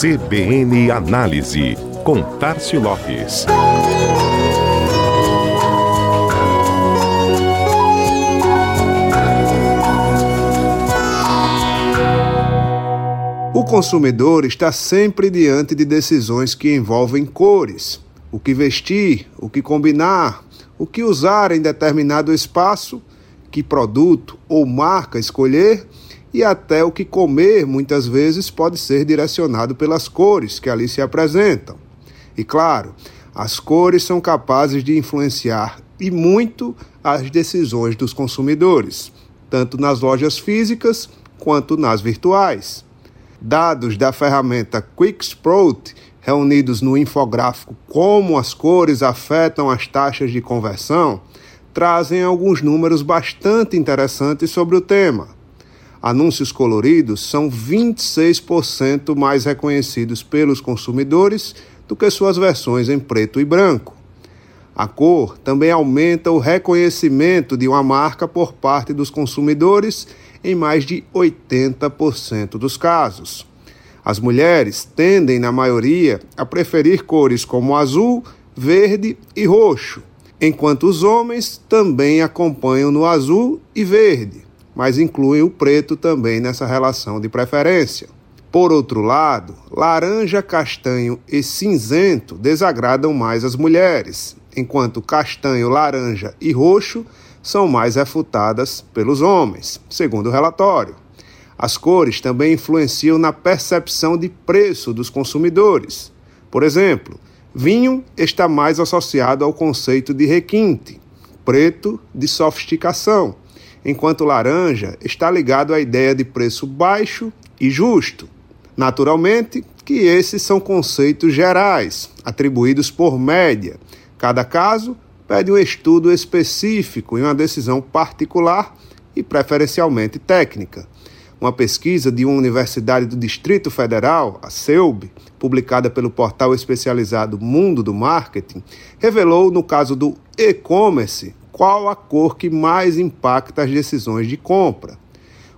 CBN Análise, com Tarcio Lopes. O consumidor está sempre diante de decisões que envolvem cores, o que vestir, o que combinar, o que usar em determinado espaço, que produto ou marca escolher e até o que comer muitas vezes pode ser direcionado pelas cores que ali se apresentam. E claro, as cores são capazes de influenciar e muito as decisões dos consumidores, tanto nas lojas físicas quanto nas virtuais. Dados da ferramenta QuickSprout reunidos no infográfico Como as cores afetam as taxas de conversão trazem alguns números bastante interessantes sobre o tema anúncios coloridos são 26% mais reconhecidos pelos consumidores do que suas versões em preto e branco. A cor também aumenta o reconhecimento de uma marca por parte dos consumidores em mais de 80% dos casos. As mulheres tendem, na maioria, a preferir cores como azul, verde e roxo, enquanto os homens também acompanham no azul e verde mas incluem o preto também nessa relação de preferência. Por outro lado, laranja, castanho e cinzento desagradam mais as mulheres, enquanto castanho, laranja e roxo são mais refutadas pelos homens, segundo o relatório. As cores também influenciam na percepção de preço dos consumidores. Por exemplo, vinho está mais associado ao conceito de requinte, preto de sofisticação enquanto laranja está ligado à ideia de preço baixo e justo. Naturalmente que esses são conceitos gerais, atribuídos por média. Cada caso pede um estudo específico e uma decisão particular e preferencialmente técnica. Uma pesquisa de uma universidade do Distrito Federal, a CEUB, publicada pelo portal especializado Mundo do Marketing, revelou, no caso do e-commerce, qual a cor que mais impacta as decisões de compra.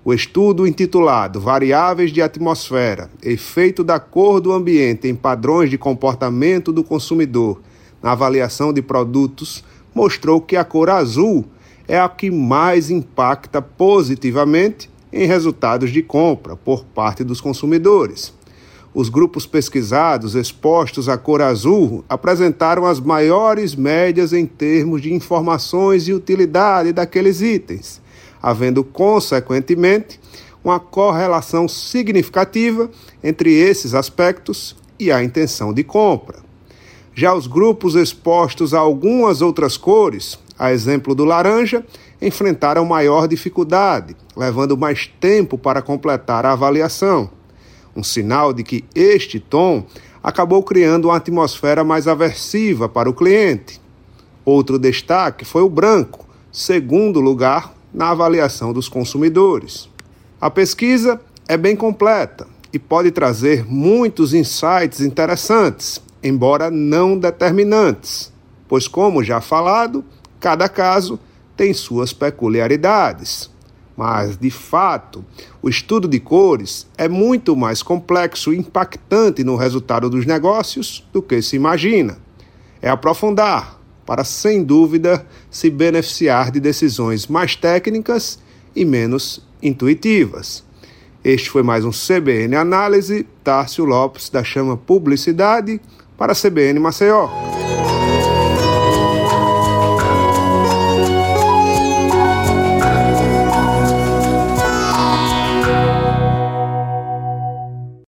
O estudo intitulado Variáveis de Atmosfera: Efeito da cor do ambiente em padrões de comportamento do consumidor na avaliação de produtos mostrou que a cor azul é a que mais impacta positivamente em resultados de compra por parte dos consumidores. Os grupos pesquisados expostos à cor azul apresentaram as maiores médias em termos de informações e utilidade daqueles itens, havendo, consequentemente, uma correlação significativa entre esses aspectos e a intenção de compra. Já os grupos expostos a algumas outras cores, a exemplo do laranja, enfrentaram maior dificuldade, levando mais tempo para completar a avaliação um sinal de que este tom acabou criando uma atmosfera mais aversiva para o cliente. Outro destaque foi o branco, segundo lugar na avaliação dos consumidores. A pesquisa é bem completa e pode trazer muitos insights interessantes, embora não determinantes, pois, como já falado, cada caso tem suas peculiaridades. Mas, de fato, o estudo de cores é muito mais complexo e impactante no resultado dos negócios do que se imagina. É aprofundar para, sem dúvida, se beneficiar de decisões mais técnicas e menos intuitivas. Este foi mais um CBN Análise. Tárcio Lopes, da Chama Publicidade, para CBN Maceió.